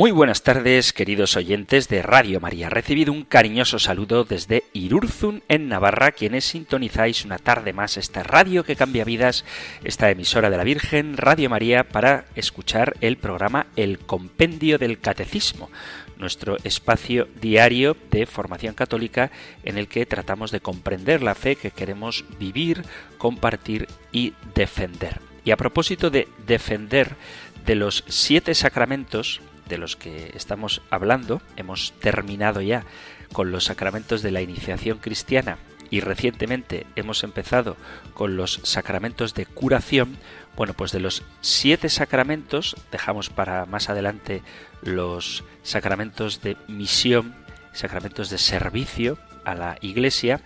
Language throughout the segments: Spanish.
Muy buenas tardes, queridos oyentes de Radio María. Recibido un cariñoso saludo desde Irurzun, en Navarra, quienes sintonizáis una tarde más esta radio que cambia vidas, esta emisora de la Virgen, Radio María, para escuchar el programa El Compendio del Catecismo, nuestro espacio diario de formación católica en el que tratamos de comprender la fe que queremos vivir, compartir y defender. Y a propósito de defender de los siete sacramentos, de los que estamos hablando. Hemos terminado ya con los sacramentos de la iniciación cristiana y recientemente hemos empezado con los sacramentos de curación. Bueno, pues de los siete sacramentos, dejamos para más adelante los sacramentos de misión, sacramentos de servicio a la Iglesia,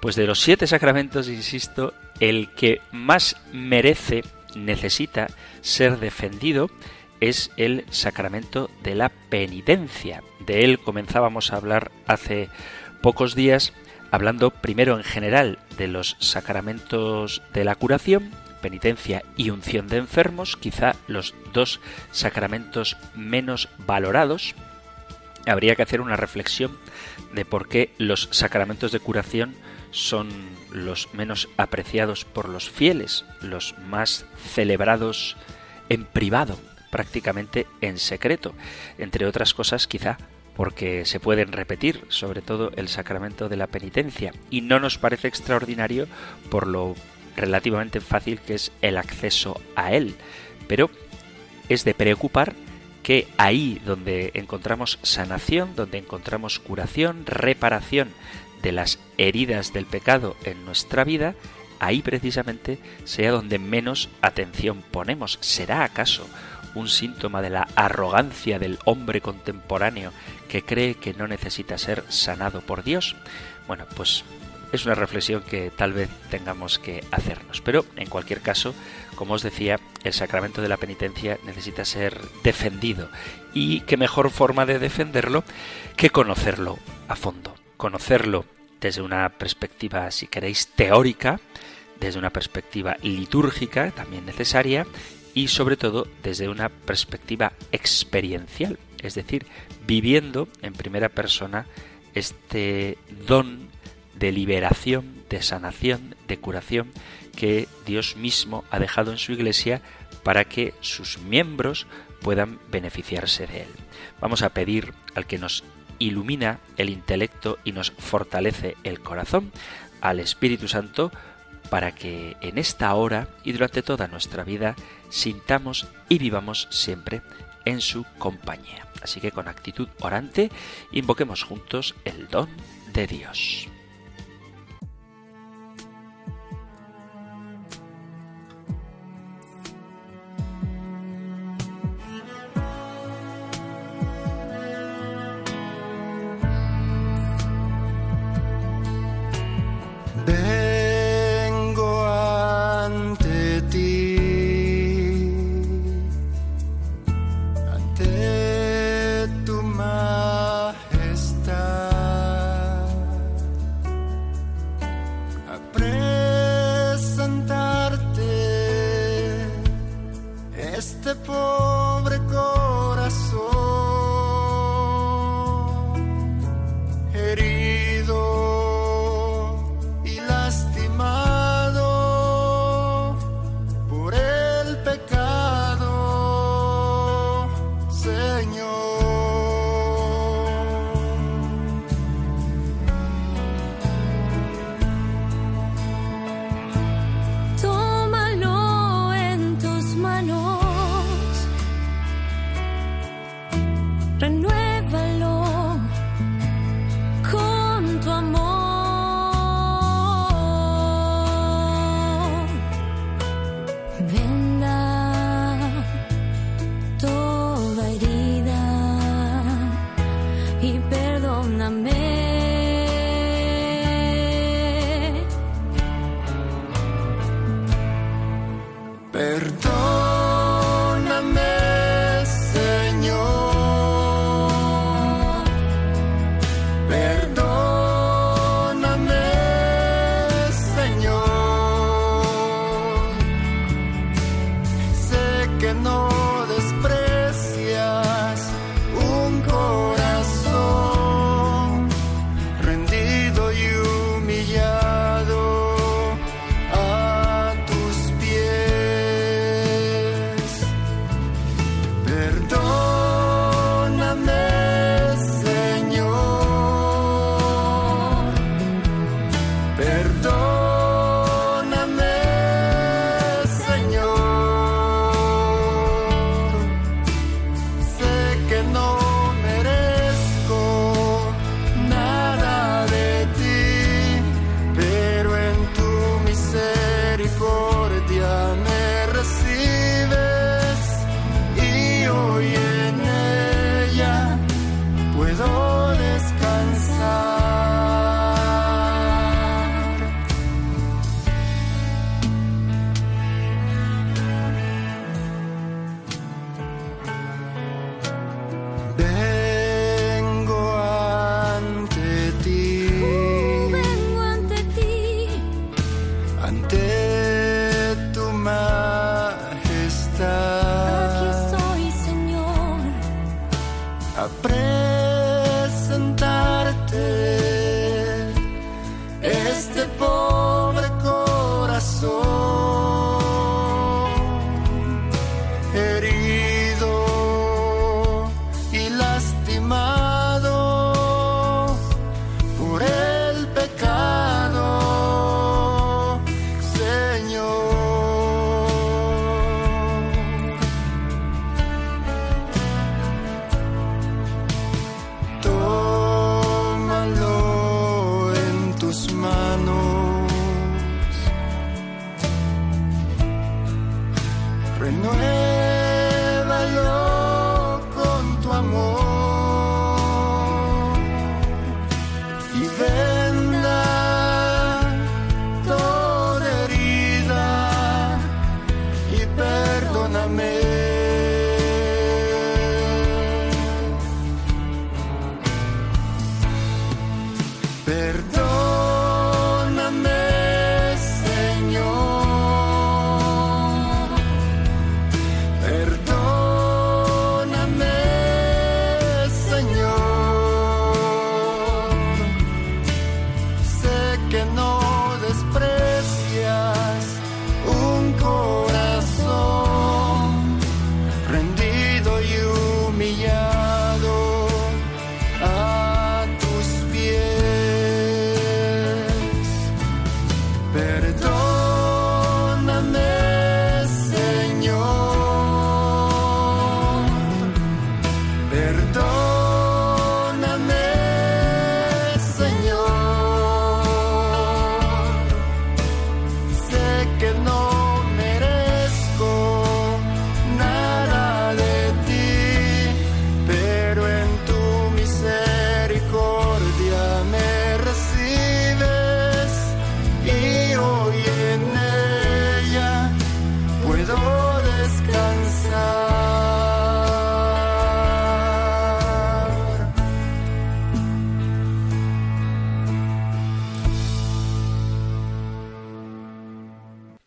pues de los siete sacramentos, insisto, el que más merece, necesita ser defendido es el sacramento de la penitencia. De él comenzábamos a hablar hace pocos días, hablando primero en general de los sacramentos de la curación, penitencia y unción de enfermos, quizá los dos sacramentos menos valorados. Habría que hacer una reflexión de por qué los sacramentos de curación son los menos apreciados por los fieles, los más celebrados en privado prácticamente en secreto, entre otras cosas quizá porque se pueden repetir, sobre todo el sacramento de la penitencia, y no nos parece extraordinario por lo relativamente fácil que es el acceso a él. Pero es de preocupar que ahí donde encontramos sanación, donde encontramos curación, reparación de las heridas del pecado en nuestra vida, ahí precisamente sea donde menos atención ponemos. ¿Será acaso un síntoma de la arrogancia del hombre contemporáneo que cree que no necesita ser sanado por Dios? Bueno, pues es una reflexión que tal vez tengamos que hacernos. Pero en cualquier caso, como os decía, el sacramento de la penitencia necesita ser defendido. Y qué mejor forma de defenderlo que conocerlo a fondo. Conocerlo desde una perspectiva, si queréis, teórica, desde una perspectiva litúrgica, también necesaria, y sobre todo desde una perspectiva experiencial, es decir, viviendo en primera persona este don de liberación, de sanación, de curación que Dios mismo ha dejado en su iglesia para que sus miembros puedan beneficiarse de él. Vamos a pedir al que nos ilumina el intelecto y nos fortalece el corazón, al Espíritu Santo, para que en esta hora y durante toda nuestra vida sintamos y vivamos siempre en su compañía. Así que con actitud orante invoquemos juntos el don de Dios.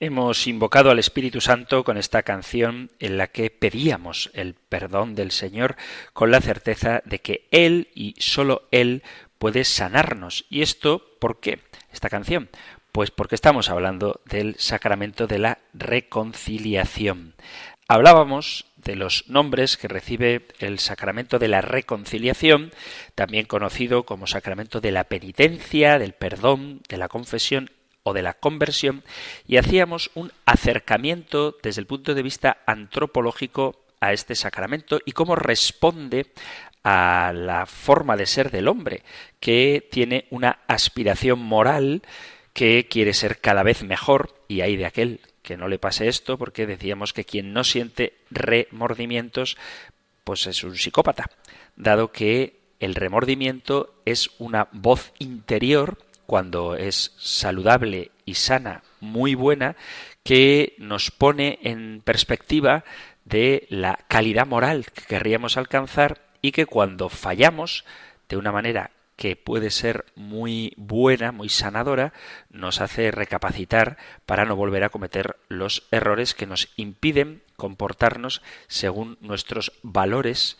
Hemos invocado al Espíritu Santo con esta canción en la que pedíamos el perdón del Señor con la certeza de que Él y sólo Él puede sanarnos. ¿Y esto por qué? Esta canción. Pues porque estamos hablando del sacramento de la reconciliación. Hablábamos de los nombres que recibe el sacramento de la reconciliación, también conocido como sacramento de la penitencia, del perdón, de la confesión o de la conversión y hacíamos un acercamiento desde el punto de vista antropológico a este sacramento y cómo responde a la forma de ser del hombre, que tiene una aspiración moral que quiere ser cada vez mejor y hay de aquel que no le pase esto porque decíamos que quien no siente remordimientos pues es un psicópata, dado que el remordimiento es una voz interior cuando es saludable y sana, muy buena, que nos pone en perspectiva de la calidad moral que querríamos alcanzar y que cuando fallamos de una manera que puede ser muy buena, muy sanadora, nos hace recapacitar para no volver a cometer los errores que nos impiden comportarnos según nuestros valores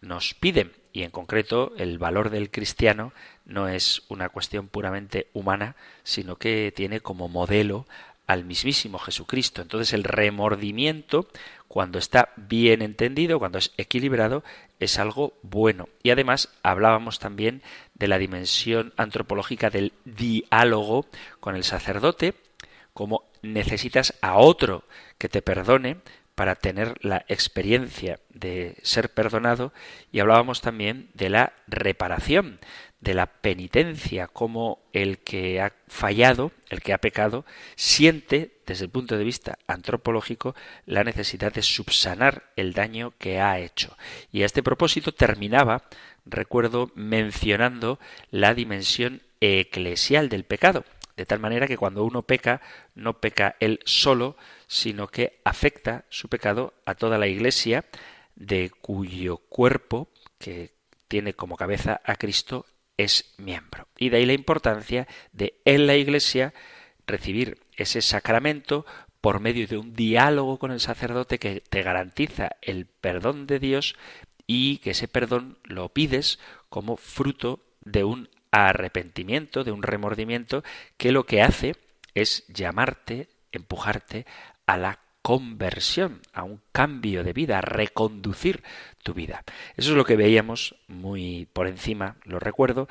nos piden. Y en concreto, el valor del cristiano no es una cuestión puramente humana, sino que tiene como modelo al mismísimo Jesucristo. Entonces el remordimiento, cuando está bien entendido, cuando es equilibrado, es algo bueno. Y además hablábamos también de la dimensión antropológica del diálogo con el sacerdote, como necesitas a otro que te perdone para tener la experiencia de ser perdonado y hablábamos también de la reparación, de la penitencia, como el que ha fallado, el que ha pecado, siente, desde el punto de vista antropológico, la necesidad de subsanar el daño que ha hecho. Y a este propósito terminaba, recuerdo, mencionando la dimensión eclesial del pecado, de tal manera que cuando uno peca, no peca él solo, sino que afecta su pecado a toda la Iglesia, de cuyo cuerpo, que tiene como cabeza a Cristo, es miembro. Y de ahí la importancia de en la Iglesia recibir ese sacramento por medio de un diálogo con el sacerdote que te garantiza el perdón de Dios y que ese perdón lo pides como fruto de un arrepentimiento, de un remordimiento que lo que hace es llamarte, empujarte a la conversión, a un cambio de vida, a reconducir tu vida. Eso es lo que veíamos muy por encima, lo recuerdo,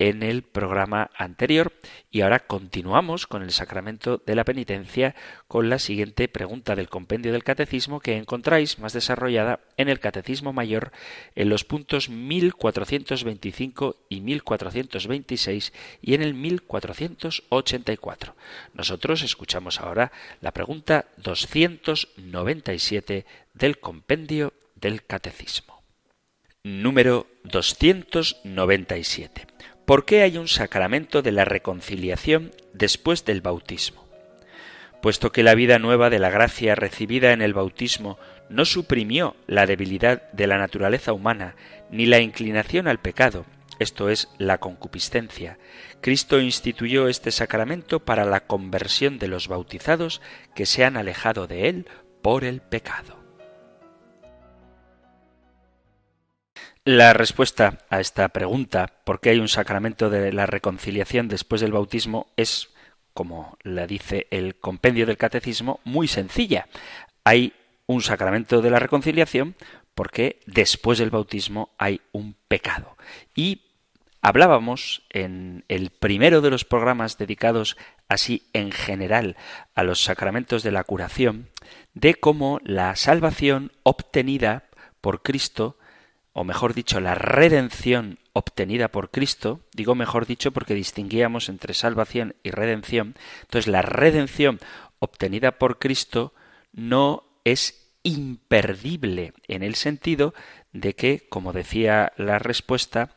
en el programa anterior y ahora continuamos con el sacramento de la penitencia con la siguiente pregunta del compendio del catecismo que encontráis más desarrollada en el catecismo mayor en los puntos 1425 y 1426 y en el 1484. Nosotros escuchamos ahora la pregunta 297 del compendio del catecismo. Número 297. ¿Por qué hay un sacramento de la reconciliación después del bautismo? Puesto que la vida nueva de la gracia recibida en el bautismo no suprimió la debilidad de la naturaleza humana ni la inclinación al pecado, esto es la concupiscencia, Cristo instituyó este sacramento para la conversión de los bautizados que se han alejado de él por el pecado. La respuesta a esta pregunta, ¿por qué hay un sacramento de la reconciliación después del bautismo? es, como la dice el compendio del catecismo, muy sencilla. Hay un sacramento de la reconciliación porque después del bautismo hay un pecado. Y hablábamos en el primero de los programas dedicados así en general a los sacramentos de la curación, de cómo la salvación obtenida por Cristo o mejor dicho, la redención obtenida por Cristo, digo mejor dicho porque distinguíamos entre salvación y redención, entonces la redención obtenida por Cristo no es imperdible en el sentido de que, como decía la respuesta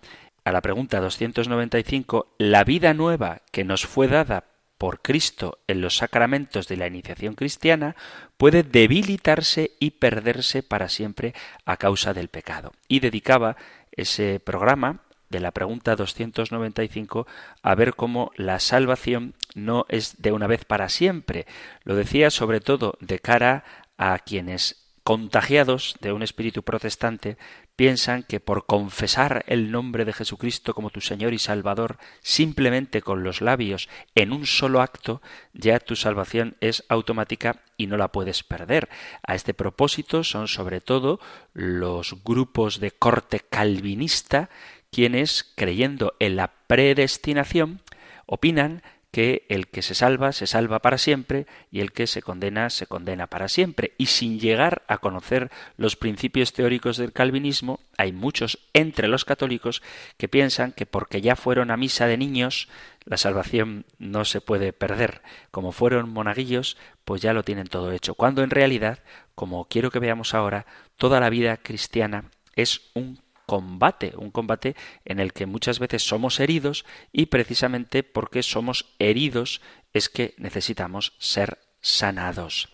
a la pregunta 295, la vida nueva que nos fue dada por Cristo en los sacramentos de la iniciación cristiana puede debilitarse y perderse para siempre a causa del pecado. Y dedicaba ese programa de la pregunta 295 a ver cómo la salvación no es de una vez para siempre. Lo decía sobre todo de cara a quienes contagiados de un espíritu protestante piensan que por confesar el nombre de Jesucristo como tu Señor y Salvador simplemente con los labios en un solo acto, ya tu salvación es automática y no la puedes perder. A este propósito son sobre todo los grupos de corte calvinista quienes, creyendo en la predestinación, opinan que el que se salva se salva para siempre y el que se condena se condena para siempre. Y sin llegar a conocer los principios teóricos del calvinismo, hay muchos entre los católicos que piensan que porque ya fueron a misa de niños, la salvación no se puede perder. Como fueron monaguillos, pues ya lo tienen todo hecho. Cuando en realidad, como quiero que veamos ahora, toda la vida cristiana es un un combate en el que muchas veces somos heridos y precisamente porque somos heridos es que necesitamos ser sanados.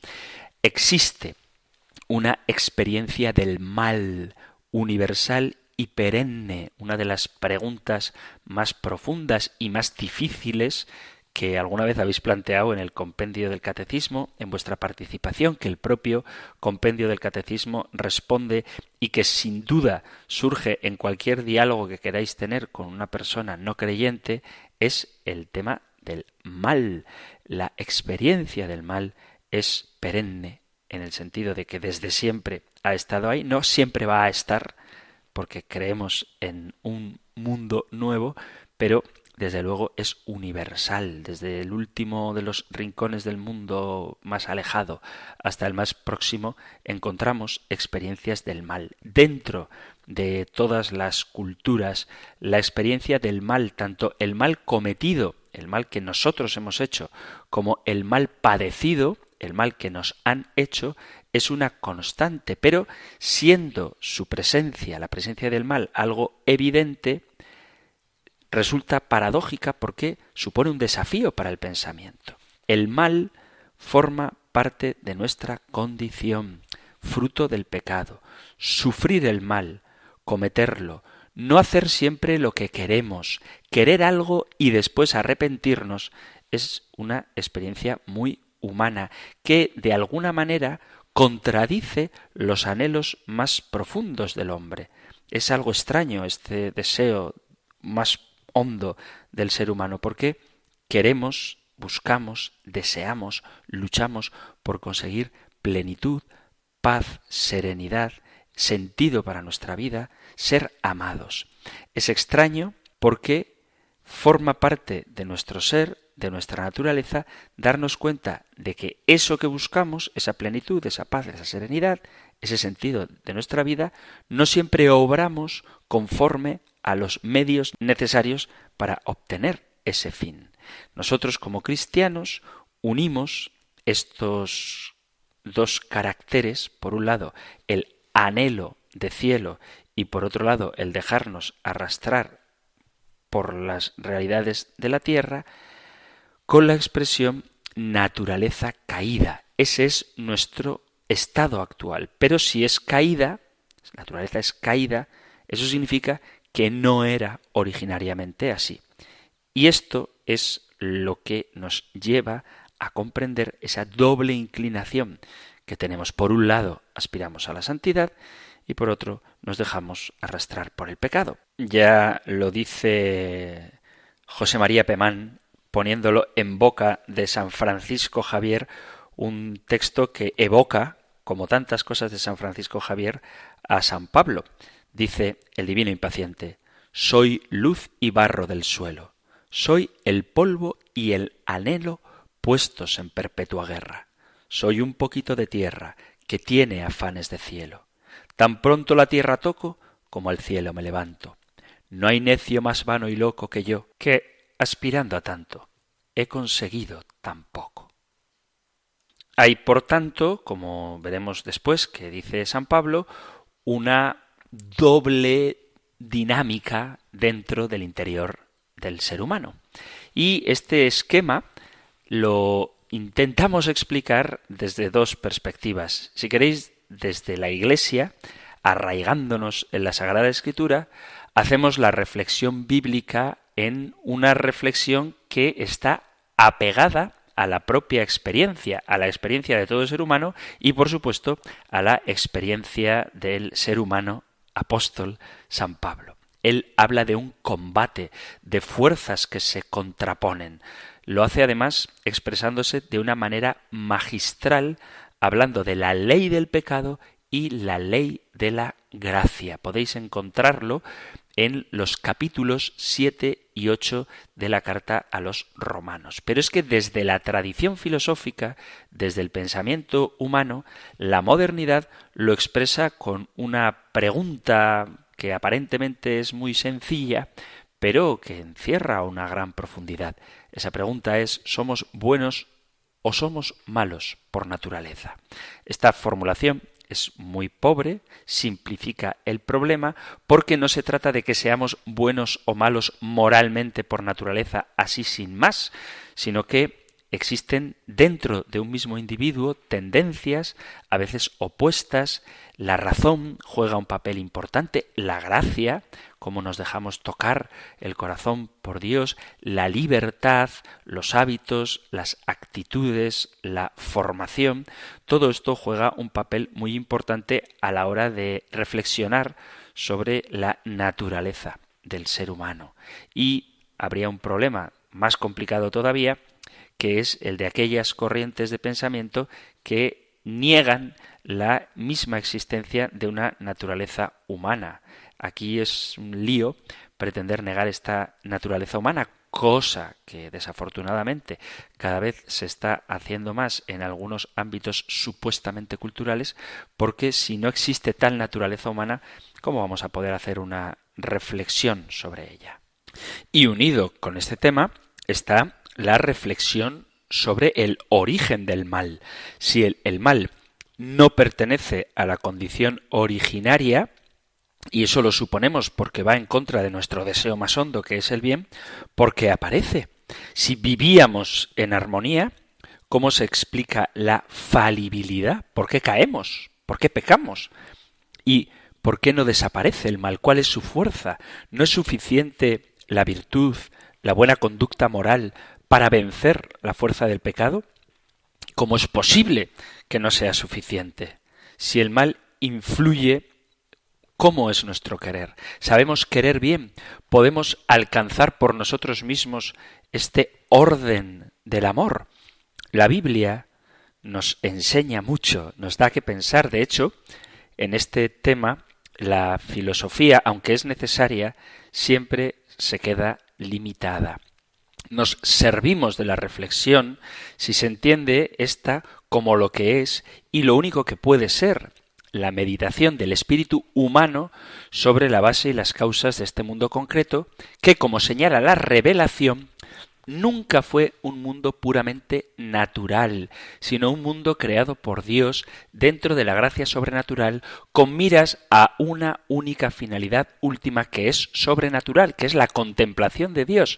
Existe una experiencia del mal universal y perenne, una de las preguntas más profundas y más difíciles que alguna vez habéis planteado en el compendio del catecismo, en vuestra participación, que el propio compendio del catecismo responde y que sin duda surge en cualquier diálogo que queráis tener con una persona no creyente, es el tema del mal. La experiencia del mal es perenne, en el sentido de que desde siempre ha estado ahí, no siempre va a estar, porque creemos en un mundo nuevo, pero desde luego es universal, desde el último de los rincones del mundo más alejado hasta el más próximo, encontramos experiencias del mal. Dentro de todas las culturas, la experiencia del mal, tanto el mal cometido, el mal que nosotros hemos hecho, como el mal padecido, el mal que nos han hecho, es una constante, pero siendo su presencia, la presencia del mal, algo evidente, resulta paradójica porque supone un desafío para el pensamiento. El mal forma parte de nuestra condición, fruto del pecado. Sufrir el mal, cometerlo, no hacer siempre lo que queremos, querer algo y después arrepentirnos, es una experiencia muy humana que de alguna manera contradice los anhelos más profundos del hombre. Es algo extraño este deseo más hondo del ser humano, porque queremos, buscamos, deseamos, luchamos por conseguir plenitud, paz, serenidad, sentido para nuestra vida, ser amados. Es extraño porque forma parte de nuestro ser, de nuestra naturaleza, darnos cuenta de que eso que buscamos, esa plenitud, esa paz, esa serenidad, ese sentido de nuestra vida, no siempre obramos conforme a los medios necesarios para obtener ese fin. Nosotros como cristianos unimos estos dos caracteres, por un lado, el anhelo de cielo y por otro lado, el dejarnos arrastrar por las realidades de la tierra, con la expresión naturaleza caída. Ese es nuestro estado actual. Pero si es caída, naturaleza es caída, eso significa que no era originariamente así. Y esto es lo que nos lleva a comprender esa doble inclinación que tenemos. Por un lado, aspiramos a la santidad y por otro, nos dejamos arrastrar por el pecado. Ya lo dice José María Pemán, poniéndolo en boca de San Francisco Javier, un texto que evoca, como tantas cosas de San Francisco Javier, a San Pablo. Dice el divino impaciente, soy luz y barro del suelo, soy el polvo y el anhelo puestos en perpetua guerra. Soy un poquito de tierra que tiene afanes de cielo. Tan pronto la tierra toco como al cielo me levanto. No hay necio más vano y loco que yo, que, aspirando a tanto, he conseguido tan poco. Hay, por tanto, como veremos después que dice San Pablo, una doble dinámica dentro del interior del ser humano. Y este esquema lo intentamos explicar desde dos perspectivas. Si queréis, desde la Iglesia, arraigándonos en la Sagrada Escritura, hacemos la reflexión bíblica en una reflexión que está apegada a la propia experiencia, a la experiencia de todo ser humano y, por supuesto, a la experiencia del ser humano apóstol San Pablo. Él habla de un combate, de fuerzas que se contraponen. Lo hace además expresándose de una manera magistral, hablando de la ley del pecado y la ley de la gracia. Podéis encontrarlo en los capítulos 7 y 8 de la carta a los romanos. Pero es que desde la tradición filosófica, desde el pensamiento humano, la modernidad lo expresa con una pregunta que aparentemente es muy sencilla, pero que encierra una gran profundidad. Esa pregunta es ¿somos buenos o somos malos por naturaleza? Esta formulación es muy pobre, simplifica el problema, porque no se trata de que seamos buenos o malos moralmente por naturaleza, así sin más, sino que existen dentro de un mismo individuo tendencias, a veces opuestas, la razón juega un papel importante, la gracia, cómo nos dejamos tocar el corazón por Dios, la libertad, los hábitos, las actitudes, la formación, todo esto juega un papel muy importante a la hora de reflexionar sobre la naturaleza del ser humano. Y habría un problema más complicado todavía, que es el de aquellas corrientes de pensamiento que niegan la misma existencia de una naturaleza humana. Aquí es un lío pretender negar esta naturaleza humana, cosa que desafortunadamente cada vez se está haciendo más en algunos ámbitos supuestamente culturales, porque si no existe tal naturaleza humana, ¿cómo vamos a poder hacer una reflexión sobre ella? Y unido con este tema está la reflexión sobre el origen del mal. Si el, el mal no pertenece a la condición originaria, y eso lo suponemos porque va en contra de nuestro deseo más hondo, que es el bien, porque aparece. Si vivíamos en armonía, ¿cómo se explica la falibilidad? ¿Por qué caemos? ¿Por qué pecamos? ¿Y por qué no desaparece el mal? ¿Cuál es su fuerza? ¿No es suficiente la virtud, la buena conducta moral para vencer la fuerza del pecado? ¿Cómo es posible que no sea suficiente. Si el mal influye, ¿cómo es nuestro querer? ¿Sabemos querer bien? ¿Podemos alcanzar por nosotros mismos este orden del amor? La Biblia nos enseña mucho, nos da que pensar. De hecho, en este tema, la filosofía, aunque es necesaria, siempre se queda limitada. Nos servimos de la reflexión si se entiende esta como lo que es y lo único que puede ser la meditación del espíritu humano sobre la base y las causas de este mundo concreto, que, como señala la revelación, nunca fue un mundo puramente natural, sino un mundo creado por Dios dentro de la gracia sobrenatural con miras a una única finalidad última que es sobrenatural, que es la contemplación de Dios,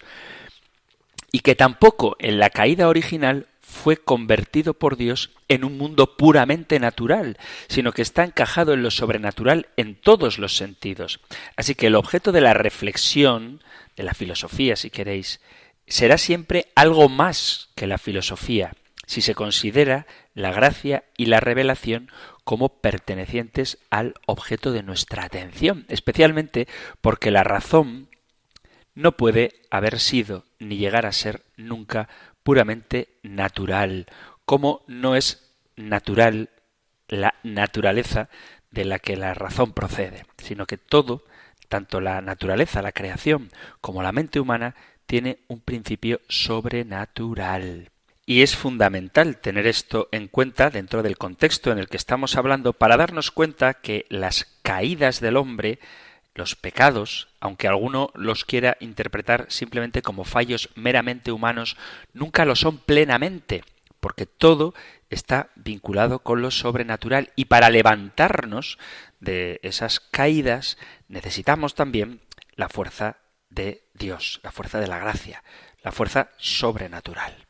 y que tampoco en la caída original fue convertido por Dios en un mundo puramente natural, sino que está encajado en lo sobrenatural en todos los sentidos. Así que el objeto de la reflexión, de la filosofía, si queréis, será siempre algo más que la filosofía, si se considera la gracia y la revelación como pertenecientes al objeto de nuestra atención, especialmente porque la razón no puede haber sido ni llegar a ser nunca puramente natural, como no es natural la naturaleza de la que la razón procede, sino que todo, tanto la naturaleza, la creación, como la mente humana, tiene un principio sobrenatural. Y es fundamental tener esto en cuenta dentro del contexto en el que estamos hablando para darnos cuenta que las caídas del hombre, los pecados, aunque alguno los quiera interpretar simplemente como fallos meramente humanos, nunca lo son plenamente, porque todo está vinculado con lo sobrenatural y para levantarnos de esas caídas necesitamos también la fuerza de Dios, la fuerza de la gracia, la fuerza sobrenatural.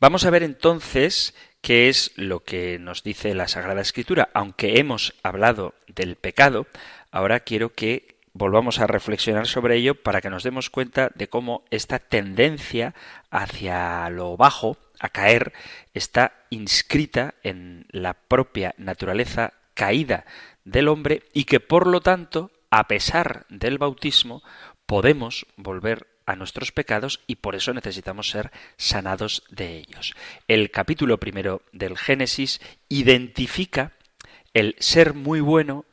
Vamos a ver entonces qué es lo que nos dice la Sagrada Escritura. Aunque hemos hablado del pecado, ahora quiero que volvamos a reflexionar sobre ello para que nos demos cuenta de cómo esta tendencia hacia lo bajo, a caer, está inscrita en la propia naturaleza caída del hombre y que por lo tanto, a pesar del bautismo, podemos volver a nuestros pecados y por eso necesitamos ser sanados de ellos. El capítulo primero del Génesis identifica el ser muy bueno,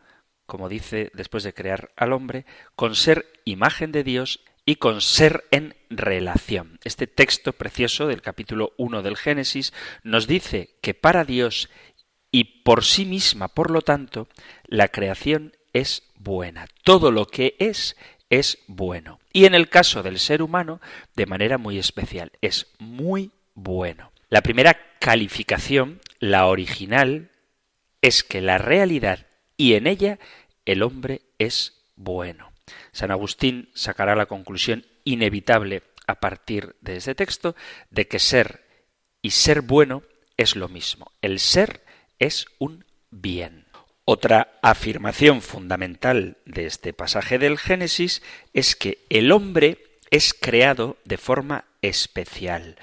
como dice después de crear al hombre, con ser imagen de Dios y con ser en relación. Este texto precioso del capítulo 1 del Génesis nos dice que para Dios y por sí misma, por lo tanto, la creación es buena. Todo lo que es es bueno. Y en el caso del ser humano, de manera muy especial, es muy bueno. La primera calificación, la original, es que la realidad y en ella el hombre es bueno. San Agustín sacará la conclusión inevitable a partir de este texto de que ser y ser bueno es lo mismo. El ser es un bien. Otra afirmación fundamental de este pasaje del Génesis es que el hombre es creado de forma especial.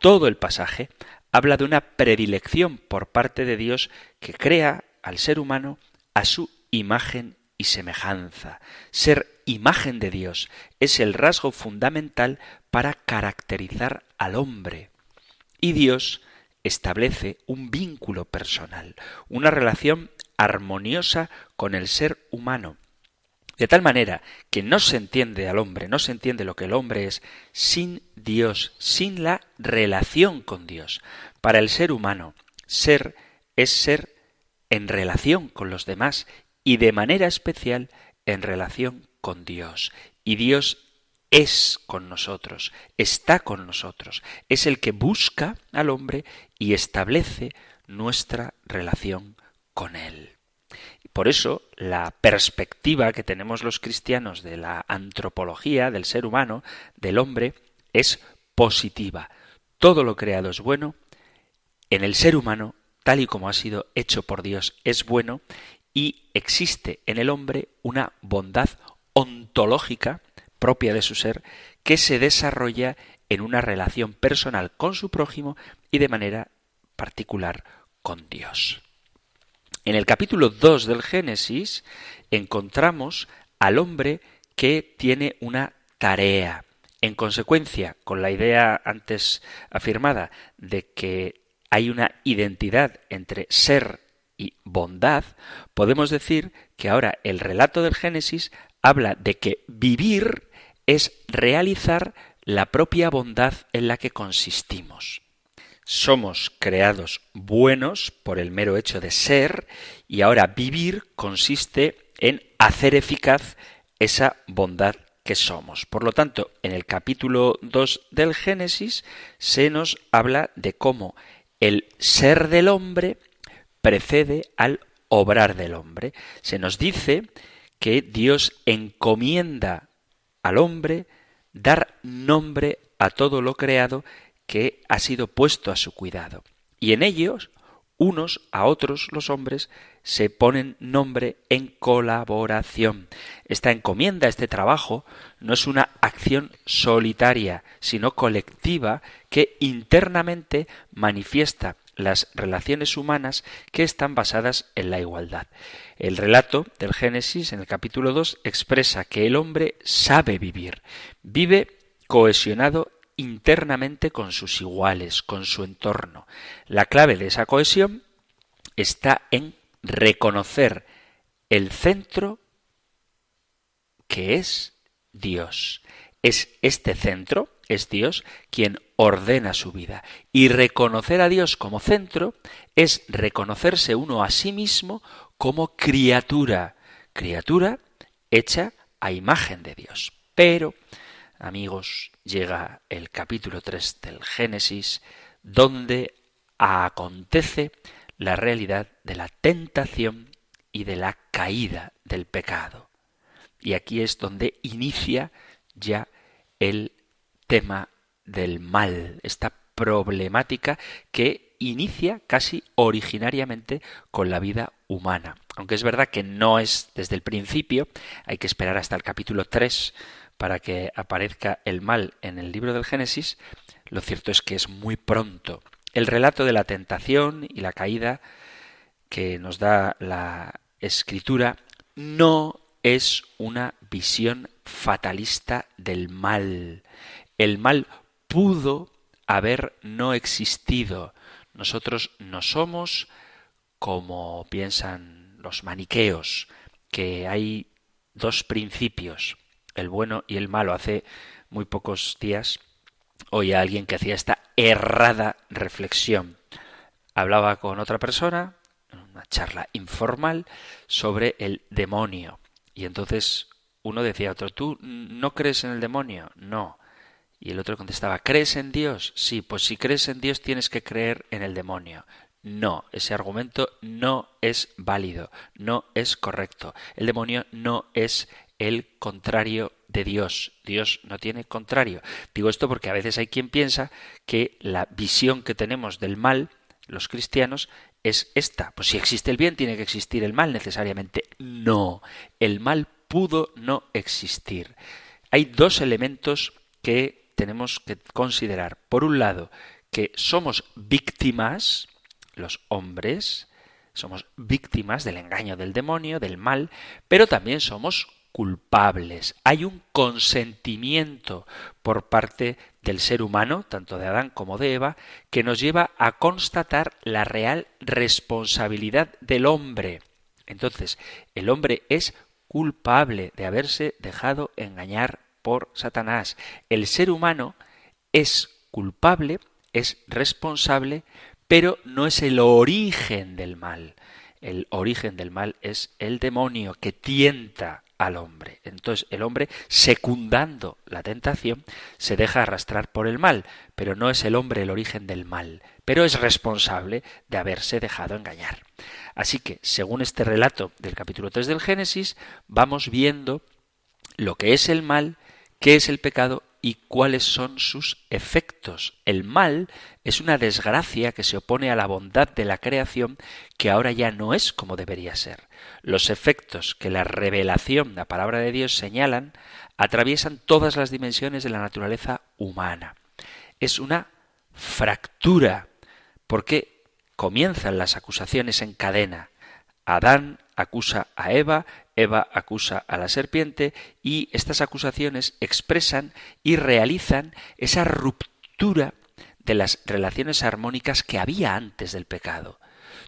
Todo el pasaje habla de una predilección por parte de Dios que crea al ser humano a su imagen y semejanza. Ser imagen de Dios es el rasgo fundamental para caracterizar al hombre. Y Dios establece un vínculo personal, una relación armoniosa con el ser humano. De tal manera que no se entiende al hombre, no se entiende lo que el hombre es sin Dios, sin la relación con Dios. Para el ser humano, ser es ser en relación con los demás y de manera especial en relación con Dios. Y Dios es con nosotros, está con nosotros, es el que busca al hombre y establece nuestra relación con Él. Por eso, la perspectiva que tenemos los cristianos de la antropología del ser humano, del hombre, es positiva. Todo lo creado es bueno, en el ser humano, tal y como ha sido hecho por Dios, es bueno, y existe en el hombre una bondad ontológica propia de su ser que se desarrolla en una relación personal con su prójimo y de manera particular con Dios. En el capítulo 2 del Génesis encontramos al hombre que tiene una tarea. En consecuencia, con la idea antes afirmada de que hay una identidad entre ser y bondad, podemos decir que ahora el relato del Génesis habla de que vivir es realizar la propia bondad en la que consistimos. Somos creados buenos por el mero hecho de ser y ahora vivir consiste en hacer eficaz esa bondad que somos. Por lo tanto, en el capítulo 2 del Génesis se nos habla de cómo el ser del hombre precede al obrar del hombre. Se nos dice que Dios encomienda al hombre dar nombre a todo lo creado que ha sido puesto a su cuidado. Y en ellos, unos a otros los hombres se ponen nombre en colaboración. Esta encomienda, este trabajo, no es una acción solitaria, sino colectiva que internamente manifiesta las relaciones humanas que están basadas en la igualdad. El relato del Génesis en el capítulo 2 expresa que el hombre sabe vivir, vive cohesionado internamente con sus iguales, con su entorno. La clave de esa cohesión está en reconocer el centro que es Dios. Es este centro, es Dios, quien ordena su vida. Y reconocer a Dios como centro es reconocerse uno a sí mismo como criatura, criatura hecha a imagen de Dios. Pero amigos, llega el capítulo 3 del Génesis, donde acontece la realidad de la tentación y de la caída del pecado. Y aquí es donde inicia ya el tema del mal, esta problemática que inicia casi originariamente con la vida humana. Aunque es verdad que no es desde el principio, hay que esperar hasta el capítulo 3 para que aparezca el mal en el libro del Génesis, lo cierto es que es muy pronto. El relato de la tentación y la caída que nos da la escritura no es una visión fatalista del mal. El mal pudo haber no existido. Nosotros no somos como piensan los maniqueos, que hay dos principios, el bueno y el malo. Hace muy pocos días oí a alguien que hacía esta errada reflexión. Hablaba con otra persona, en una charla informal, sobre el demonio. Y entonces uno decía a otro, ¿tú no crees en el demonio? No. Y el otro contestaba, ¿crees en Dios? Sí, pues si crees en Dios tienes que creer en el demonio. No, ese argumento no es válido, no es correcto. El demonio no es el contrario de Dios. Dios no tiene contrario. Digo esto porque a veces hay quien piensa que la visión que tenemos del mal, los cristianos, es esta. Pues si existe el bien, tiene que existir el mal necesariamente. No, el mal pudo no existir. Hay dos elementos que tenemos que considerar. Por un lado, que somos víctimas, los hombres, somos víctimas del engaño del demonio, del mal, pero también somos culpables. Hay un consentimiento por parte del ser humano, tanto de Adán como de Eva, que nos lleva a constatar la real responsabilidad del hombre. Entonces, el hombre es culpable de haberse dejado engañar por Satanás. El ser humano es culpable, es responsable, pero no es el origen del mal. El origen del mal es el demonio que tienta al hombre. Entonces el hombre, secundando la tentación, se deja arrastrar por el mal, pero no es el hombre el origen del mal, pero es responsable de haberse dejado engañar. Así que, según este relato del capítulo 3 del Génesis, vamos viendo lo que es el mal, qué es el pecado y cuáles son sus efectos. El mal es una desgracia que se opone a la bondad de la creación que ahora ya no es como debería ser. Los efectos que la revelación, la palabra de Dios señalan, atraviesan todas las dimensiones de la naturaleza humana. Es una fractura, porque comienzan las acusaciones en cadena. Adán acusa a Eva, Eva acusa a la serpiente y estas acusaciones expresan y realizan esa ruptura de las relaciones armónicas que había antes del pecado.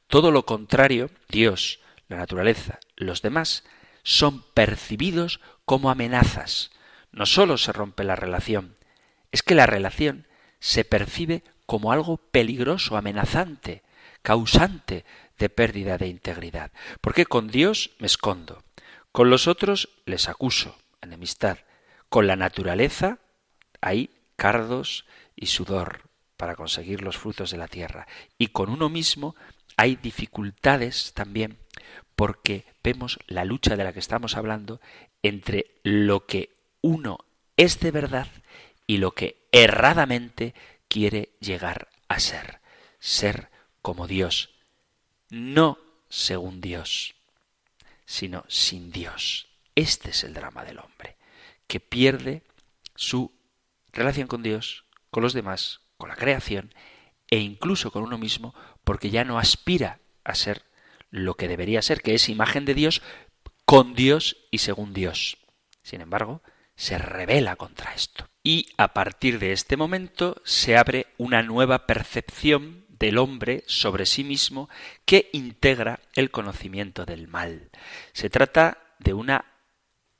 Todo lo contrario, Dios, la naturaleza, los demás, son percibidos como amenazas. No sólo se rompe la relación, es que la relación se percibe como algo peligroso, amenazante, causante de pérdida de integridad. Porque con Dios me escondo, con los otros les acuso, enemistad, con la naturaleza hay cardos y sudor para conseguir los frutos de la tierra, y con uno mismo hay dificultades también porque vemos la lucha de la que estamos hablando entre lo que uno es de verdad y lo que erradamente quiere llegar a ser, ser como Dios, no según Dios, sino sin Dios. Este es el drama del hombre, que pierde su relación con Dios, con los demás, con la creación e incluso con uno mismo, porque ya no aspira a ser lo que debería ser, que es imagen de Dios con Dios y según Dios. Sin embargo, se revela contra esto. Y a partir de este momento se abre una nueva percepción del hombre sobre sí mismo que integra el conocimiento del mal. Se trata de una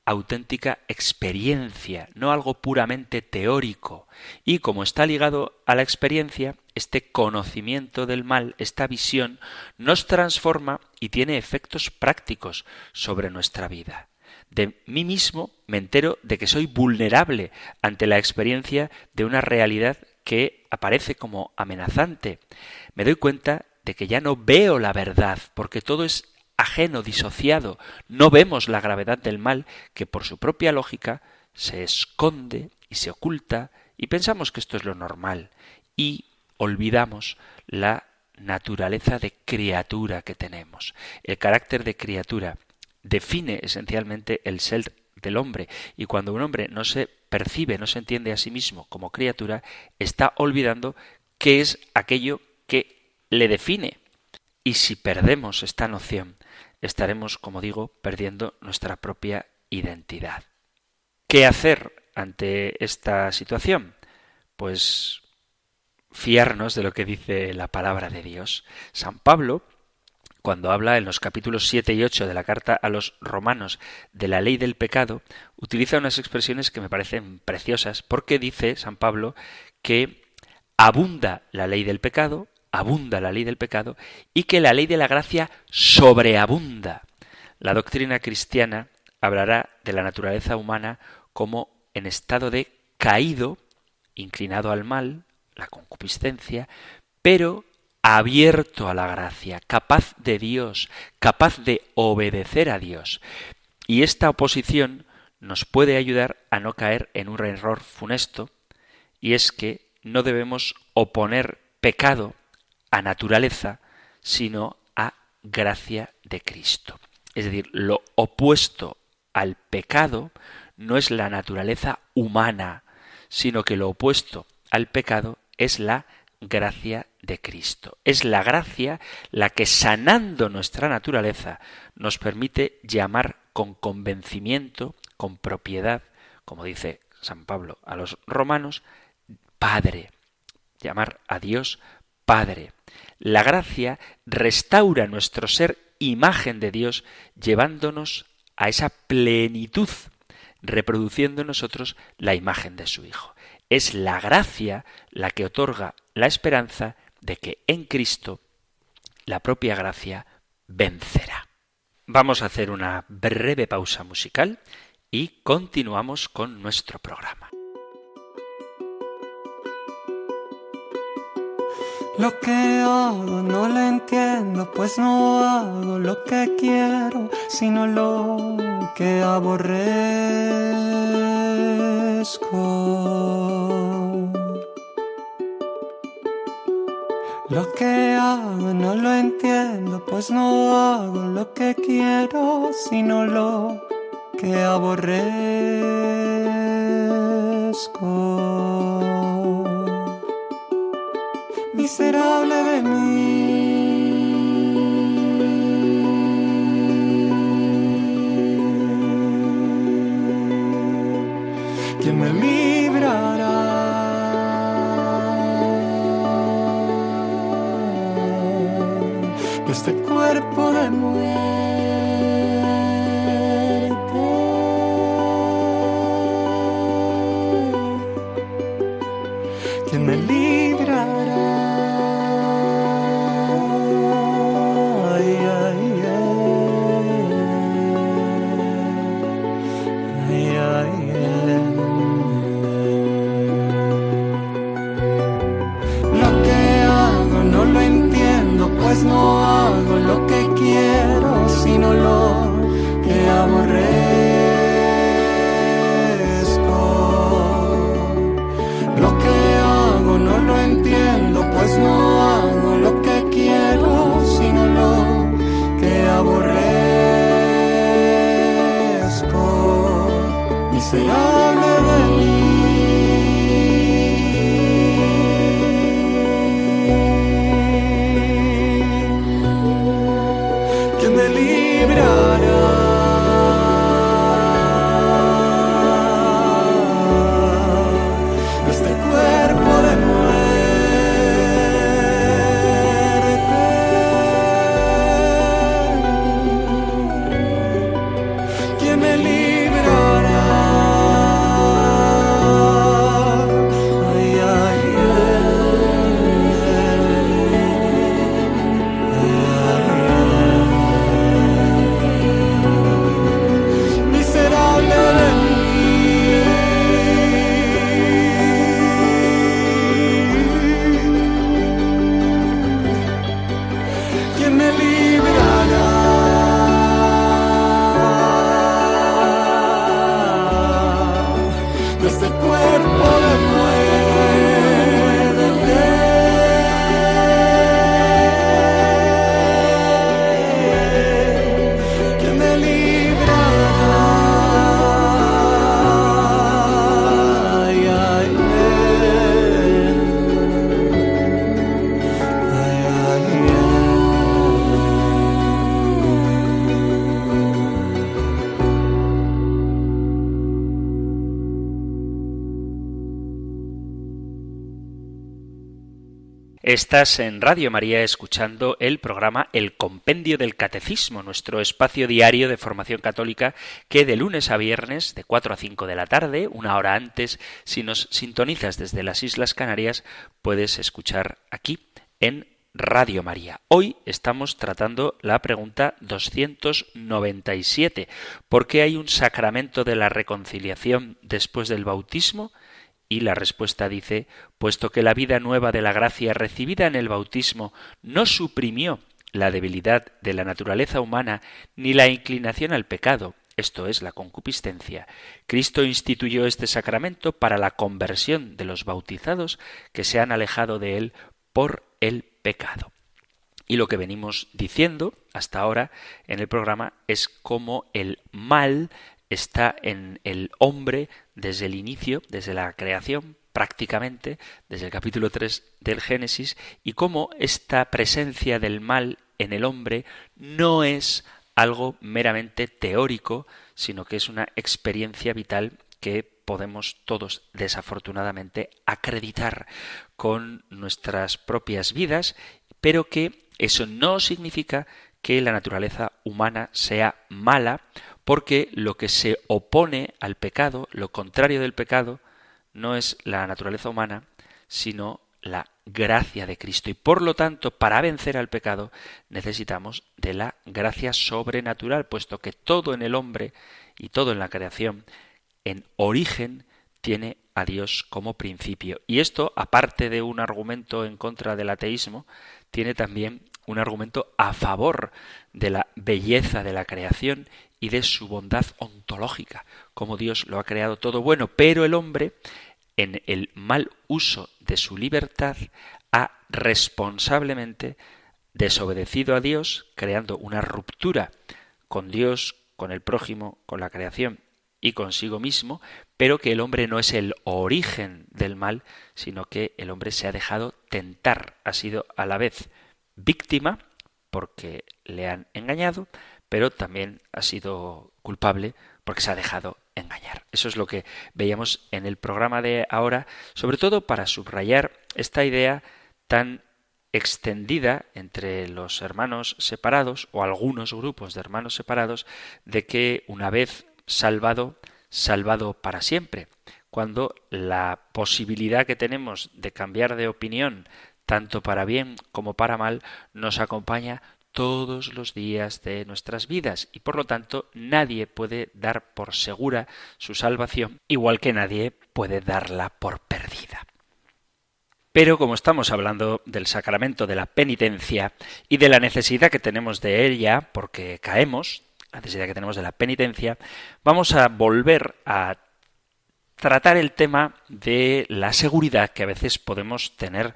auténtica experiencia, no algo puramente teórico. Y como está ligado a la experiencia, este conocimiento del mal, esta visión, nos transforma y tiene efectos prácticos sobre nuestra vida. De mí mismo me entero de que soy vulnerable ante la experiencia de una realidad que aparece como amenazante. Me doy cuenta de que ya no veo la verdad, porque todo es ajeno, disociado. No vemos la gravedad del mal que por su propia lógica se esconde y se oculta y pensamos que esto es lo normal y olvidamos la naturaleza de criatura que tenemos. El carácter de criatura define esencialmente el ser del hombre y cuando un hombre no se percibe, no se entiende a sí mismo como criatura, está olvidando qué es aquello que le define. Y si perdemos esta noción, estaremos, como digo, perdiendo nuestra propia identidad. ¿Qué hacer ante esta situación? Pues fiarnos de lo que dice la palabra de Dios. San Pablo, cuando habla en los capítulos 7 y 8 de la carta a los romanos de la ley del pecado, utiliza unas expresiones que me parecen preciosas, porque dice San Pablo que abunda la ley del pecado, abunda la ley del pecado, y que la ley de la gracia sobreabunda. La doctrina cristiana hablará de la naturaleza humana como en estado de caído, inclinado al mal, la concupiscencia, pero abierto a la gracia, capaz de Dios, capaz de obedecer a Dios. Y esta oposición nos puede ayudar a no caer en un error funesto, y es que no debemos oponer pecado a naturaleza, sino a gracia de Cristo. Es decir, lo opuesto al pecado no es la naturaleza humana, sino que lo opuesto al pecado es la gracia de Cristo. Es la gracia la que sanando nuestra naturaleza nos permite llamar con convencimiento, con propiedad, como dice San Pablo a los romanos, Padre. Llamar a Dios Padre. La gracia restaura nuestro ser imagen de Dios, llevándonos a esa plenitud, reproduciendo en nosotros la imagen de su Hijo. Es la gracia la que otorga la esperanza de que en Cristo la propia gracia vencerá. Vamos a hacer una breve pausa musical y continuamos con nuestro programa. Lo que hago no lo entiendo, pues no hago lo que quiero, sino lo que aborrezco. Lo que hago no lo entiendo, pues no hago lo que quiero, sino lo que aborrezco miserable de mí. Cuerpo de muerte. Estás en Radio María escuchando el programa El Compendio del Catecismo, nuestro espacio diario de formación católica que de lunes a viernes, de 4 a 5 de la tarde, una hora antes, si nos sintonizas desde las Islas Canarias, puedes escuchar aquí en Radio María. Hoy estamos tratando la pregunta 297. ¿Por qué hay un sacramento de la reconciliación después del bautismo? Y la respuesta dice, puesto que la vida nueva de la gracia recibida en el bautismo no suprimió la debilidad de la naturaleza humana ni la inclinación al pecado, esto es la concupiscencia, Cristo instituyó este sacramento para la conversión de los bautizados que se han alejado de él por el pecado. Y lo que venimos diciendo hasta ahora en el programa es cómo el mal está en el hombre desde el inicio, desde la creación, prácticamente, desde el capítulo 3 del Génesis, y cómo esta presencia del mal en el hombre no es algo meramente teórico, sino que es una experiencia vital que podemos todos desafortunadamente acreditar con nuestras propias vidas, pero que eso no significa que la naturaleza humana sea mala porque lo que se opone al pecado, lo contrario del pecado, no es la naturaleza humana, sino la gracia de Cristo. Y por lo tanto, para vencer al pecado, necesitamos de la gracia sobrenatural, puesto que todo en el hombre y todo en la creación, en origen, tiene a Dios como principio. Y esto, aparte de un argumento en contra del ateísmo, tiene también un argumento a favor de la belleza de la creación y de su bondad ontológica, como Dios lo ha creado todo bueno, pero el hombre, en el mal uso de su libertad, ha responsablemente desobedecido a Dios, creando una ruptura con Dios, con el prójimo, con la creación y consigo mismo, pero que el hombre no es el origen del mal, sino que el hombre se ha dejado tentar, ha sido a la vez víctima, porque le han engañado, pero también ha sido culpable porque se ha dejado engañar. Eso es lo que veíamos en el programa de ahora, sobre todo para subrayar esta idea tan extendida entre los hermanos separados o algunos grupos de hermanos separados de que una vez salvado, salvado para siempre, cuando la posibilidad que tenemos de cambiar de opinión, tanto para bien como para mal, nos acompaña todos los días de nuestras vidas y por lo tanto nadie puede dar por segura su salvación, igual que nadie puede darla por perdida. Pero como estamos hablando del sacramento de la penitencia y de la necesidad que tenemos de ella, porque caemos, la necesidad que tenemos de la penitencia, vamos a volver a tratar el tema de la seguridad que a veces podemos tener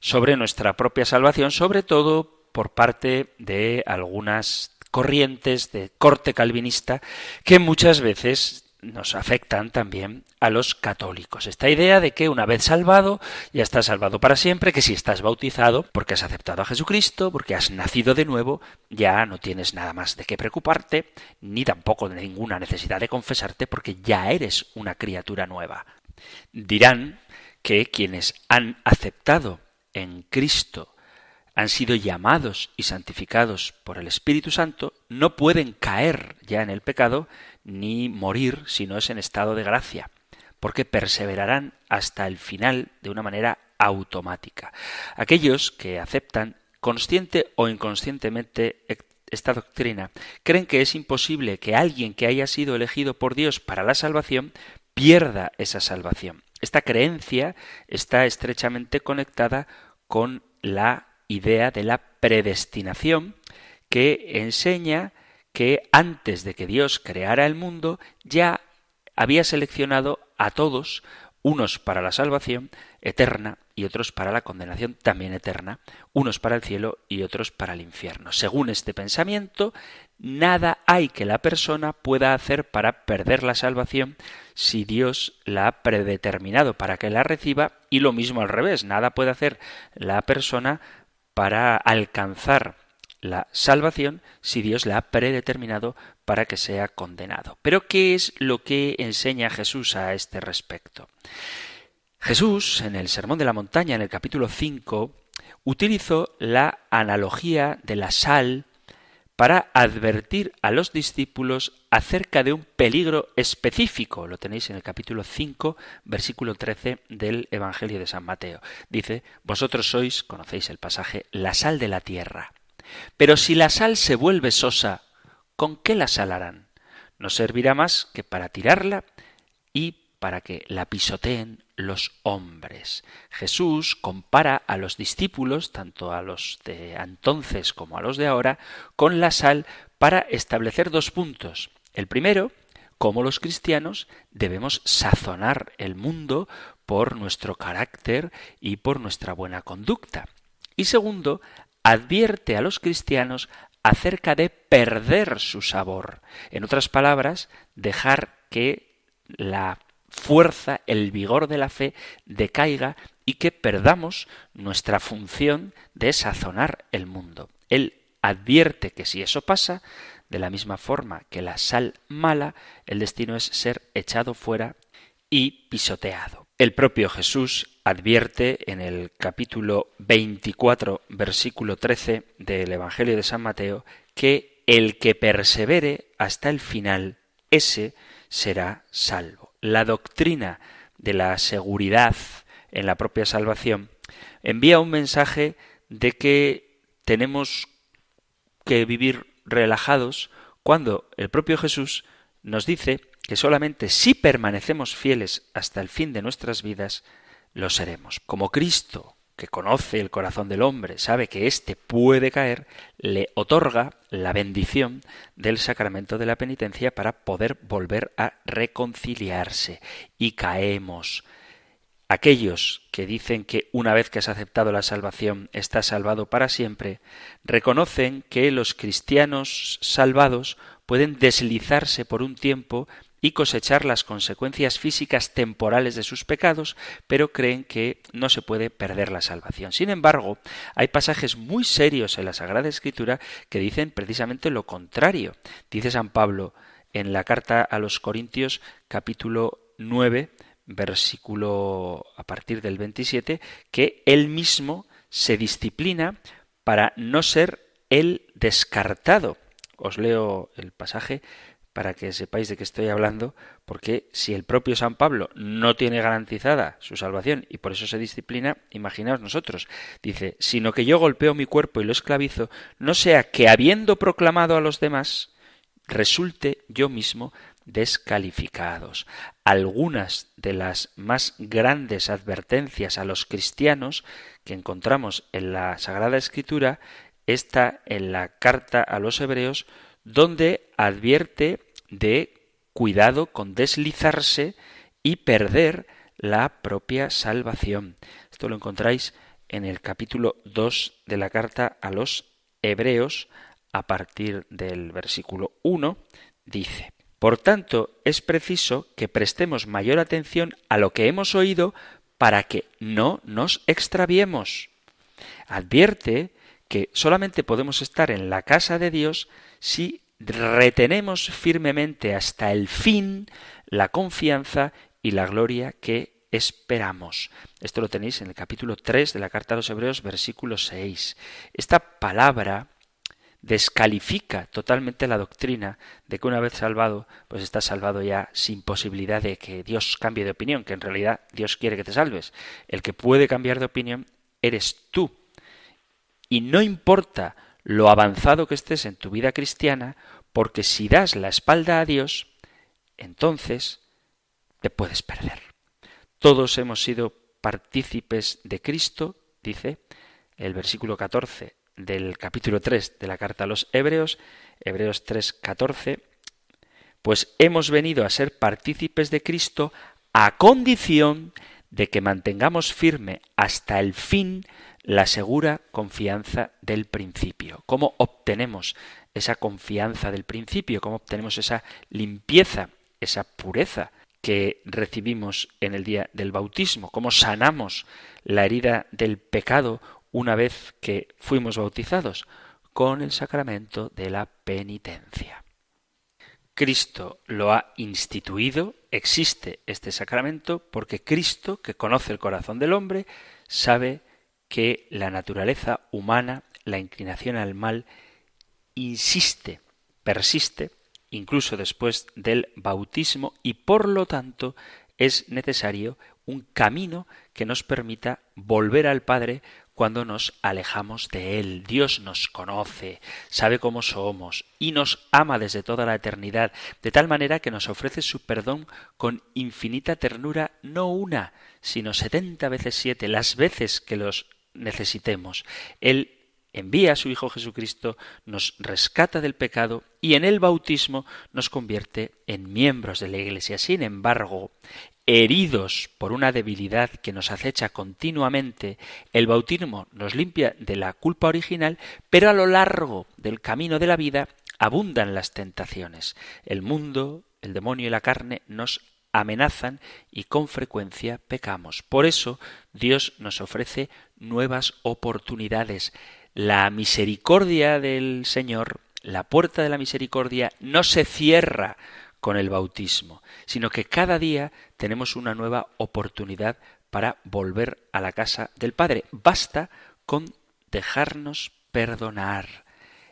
sobre nuestra propia salvación, sobre todo por parte de algunas corrientes de corte calvinista que muchas veces nos afectan también a los católicos. Esta idea de que una vez salvado, ya estás salvado para siempre, que si estás bautizado, porque has aceptado a Jesucristo, porque has nacido de nuevo, ya no tienes nada más de qué preocuparte, ni tampoco ninguna necesidad de confesarte, porque ya eres una criatura nueva. Dirán que quienes han aceptado en Cristo han sido llamados y santificados por el Espíritu Santo, no pueden caer ya en el pecado ni morir si no es en estado de gracia, porque perseverarán hasta el final de una manera automática. Aquellos que aceptan consciente o inconscientemente esta doctrina creen que es imposible que alguien que haya sido elegido por Dios para la salvación pierda esa salvación. Esta creencia está estrechamente conectada con la idea de la predestinación que enseña que antes de que Dios creara el mundo ya había seleccionado a todos, unos para la salvación eterna y otros para la condenación también eterna, unos para el cielo y otros para el infierno. Según este pensamiento, nada hay que la persona pueda hacer para perder la salvación si Dios la ha predeterminado para que la reciba y lo mismo al revés, nada puede hacer la persona para alcanzar la salvación si Dios la ha predeterminado para que sea condenado. Pero ¿qué es lo que enseña Jesús a este respecto? Jesús, en el Sermón de la Montaña, en el capítulo 5, utilizó la analogía de la sal para advertir a los discípulos acerca de un peligro específico. Lo tenéis en el capítulo 5, versículo 13 del Evangelio de San Mateo. Dice, Vosotros sois, conocéis el pasaje, la sal de la tierra. Pero si la sal se vuelve sosa, ¿con qué la salarán? No servirá más que para tirarla y para que la pisoteen los hombres. Jesús compara a los discípulos, tanto a los de entonces como a los de ahora, con la sal para establecer dos puntos. El primero, cómo los cristianos debemos sazonar el mundo por nuestro carácter y por nuestra buena conducta. Y segundo, advierte a los cristianos acerca de perder su sabor. En otras palabras, dejar que la fuerza, el vigor de la fe decaiga y que perdamos nuestra función de sazonar el mundo. Él advierte que si eso pasa, de la misma forma que la sal mala, el destino es ser echado fuera y pisoteado. El propio Jesús advierte en el capítulo 24, versículo 13 del Evangelio de San Mateo, que el que persevere hasta el final, ese será salvo. La doctrina de la seguridad en la propia salvación envía un mensaje de que tenemos que vivir relajados cuando el propio Jesús nos dice que solamente si permanecemos fieles hasta el fin de nuestras vidas, lo seremos. Como Cristo, que conoce el corazón del hombre, sabe que éste puede caer, le otorga la bendición del sacramento de la penitencia para poder volver a reconciliarse. Y caemos. Aquellos que dicen que una vez que has aceptado la salvación estás salvado para siempre, reconocen que los cristianos salvados pueden deslizarse por un tiempo y cosechar las consecuencias físicas temporales de sus pecados, pero creen que no se puede perder la salvación. Sin embargo, hay pasajes muy serios en la Sagrada Escritura que dicen precisamente lo contrario. Dice San Pablo, en la carta a los Corintios capítulo 9 versículo a partir del 27 que él mismo se disciplina para no ser el descartado. Os leo el pasaje para que sepáis de qué estoy hablando, porque si el propio San Pablo no tiene garantizada su salvación y por eso se disciplina, imaginaos nosotros. Dice, sino que yo golpeo mi cuerpo y lo esclavizo, no sea que habiendo proclamado a los demás, resulte yo mismo descalificados. Algunas de las más grandes advertencias a los cristianos que encontramos en la Sagrada Escritura está en la carta a los hebreos donde advierte de cuidado con deslizarse y perder la propia salvación. Esto lo encontráis en el capítulo 2 de la carta a los hebreos a partir del versículo 1 dice por tanto, es preciso que prestemos mayor atención a lo que hemos oído para que no nos extraviemos. Advierte que solamente podemos estar en la casa de Dios si retenemos firmemente hasta el fin la confianza y la gloria que esperamos. Esto lo tenéis en el capítulo 3 de la carta a los Hebreos, versículo 6. Esta palabra descalifica totalmente la doctrina de que una vez salvado, pues estás salvado ya sin posibilidad de que Dios cambie de opinión, que en realidad Dios quiere que te salves. El que puede cambiar de opinión eres tú. Y no importa lo avanzado que estés en tu vida cristiana, porque si das la espalda a Dios, entonces te puedes perder. Todos hemos sido partícipes de Cristo, dice el versículo 14 del capítulo 3 de la carta a los Hebreos, Hebreos 3, 14, pues hemos venido a ser partícipes de Cristo a condición de que mantengamos firme hasta el fin la segura confianza del principio. ¿Cómo obtenemos esa confianza del principio? ¿Cómo obtenemos esa limpieza, esa pureza que recibimos en el día del bautismo? ¿Cómo sanamos la herida del pecado una vez que fuimos bautizados con el sacramento de la penitencia. Cristo lo ha instituido, existe este sacramento porque Cristo, que conoce el corazón del hombre, sabe que la naturaleza humana, la inclinación al mal, insiste, persiste, incluso después del bautismo, y por lo tanto es necesario un camino que nos permita volver al Padre cuando nos alejamos de Él. Dios nos conoce, sabe cómo somos y nos ama desde toda la eternidad, de tal manera que nos ofrece su perdón con infinita ternura, no una, sino setenta veces siete, las veces que los necesitemos. Él envía a su Hijo Jesucristo, nos rescata del pecado y en el bautismo nos convierte en miembros de la Iglesia. Sin embargo, heridos por una debilidad que nos acecha continuamente, el bautismo nos limpia de la culpa original, pero a lo largo del camino de la vida abundan las tentaciones. El mundo, el demonio y la carne nos amenazan y con frecuencia pecamos. Por eso Dios nos ofrece nuevas oportunidades. La misericordia del Señor, la puerta de la misericordia, no se cierra con el bautismo, sino que cada día tenemos una nueva oportunidad para volver a la casa del Padre. Basta con dejarnos perdonar.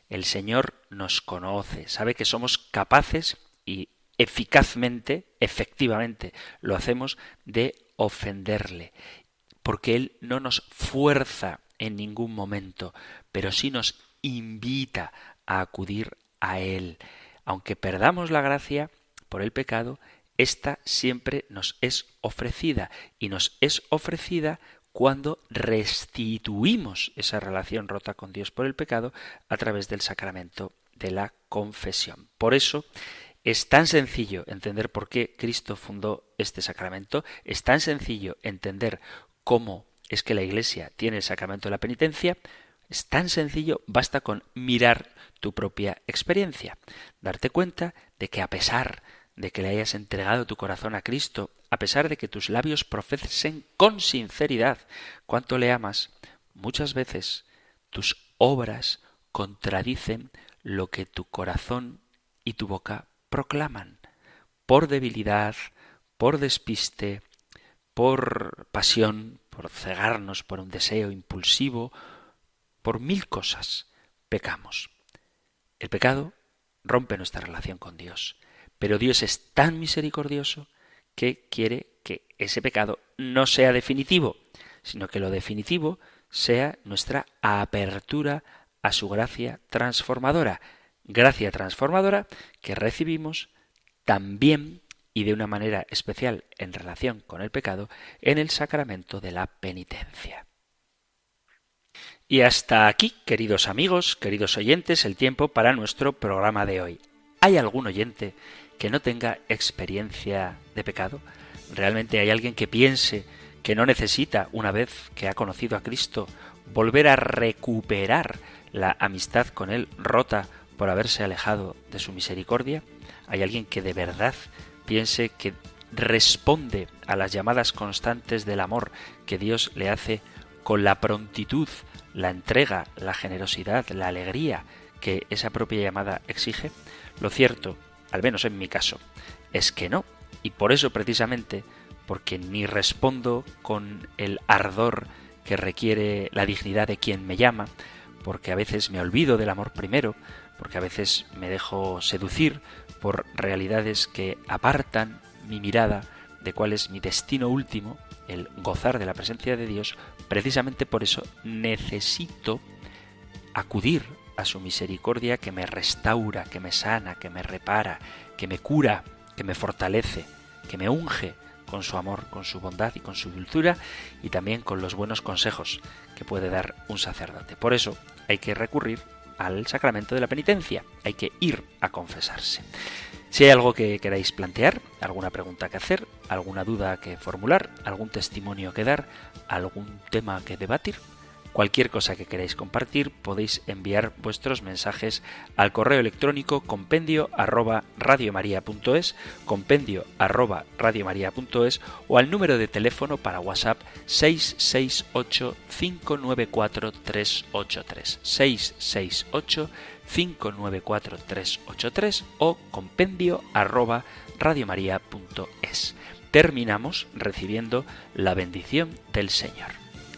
El Señor nos conoce, sabe que somos capaces y eficazmente, efectivamente, lo hacemos de ofenderle, porque Él no nos fuerza en ningún momento, pero sí nos invita a acudir a Él. Aunque perdamos la gracia, por el pecado, esta siempre nos es ofrecida y nos es ofrecida cuando restituimos esa relación rota con Dios por el pecado a través del sacramento de la confesión. Por eso es tan sencillo entender por qué Cristo fundó este sacramento, es tan sencillo entender cómo es que la Iglesia tiene el sacramento de la penitencia, es tan sencillo, basta con mirar tu propia experiencia, darte cuenta de que a pesar de que le hayas entregado tu corazón a Cristo, a pesar de que tus labios profesen con sinceridad cuánto le amas, muchas veces tus obras contradicen lo que tu corazón y tu boca proclaman, por debilidad, por despiste, por pasión, por cegarnos por un deseo impulsivo, por mil cosas, pecamos. El pecado rompe nuestra relación con Dios, pero Dios es tan misericordioso que quiere que ese pecado no sea definitivo, sino que lo definitivo sea nuestra apertura a su gracia transformadora, gracia transformadora que recibimos también y de una manera especial en relación con el pecado en el sacramento de la penitencia. Y hasta aquí, queridos amigos, queridos oyentes, el tiempo para nuestro programa de hoy. ¿Hay algún oyente que no tenga experiencia de pecado? ¿Realmente hay alguien que piense que no necesita, una vez que ha conocido a Cristo, volver a recuperar la amistad con Él rota por haberse alejado de su misericordia? ¿Hay alguien que de verdad piense que responde a las llamadas constantes del amor que Dios le hace con la prontitud, la entrega, la generosidad, la alegría que esa propia llamada exige? Lo cierto, al menos en mi caso, es que no. Y por eso precisamente, porque ni respondo con el ardor que requiere la dignidad de quien me llama, porque a veces me olvido del amor primero, porque a veces me dejo seducir por realidades que apartan mi mirada de cuál es mi destino último, el gozar de la presencia de Dios, precisamente por eso necesito acudir a su misericordia que me restaura, que me sana, que me repara, que me cura, que me fortalece, que me unge con su amor, con su bondad y con su dulzura y también con los buenos consejos que puede dar un sacerdote. Por eso hay que recurrir al sacramento de la penitencia. Hay que ir a confesarse. Si hay algo que queráis plantear, alguna pregunta que hacer, alguna duda que formular, algún testimonio que dar, algún tema que debatir, Cualquier cosa que queráis compartir podéis enviar vuestros mensajes al correo electrónico compendio arroba radiomaria.es, compendio arroba radiomaria.es o al número de teléfono para WhatsApp 668 594 383 668 594 383 o compendio arroba radiomaria.es. Terminamos recibiendo la bendición del Señor.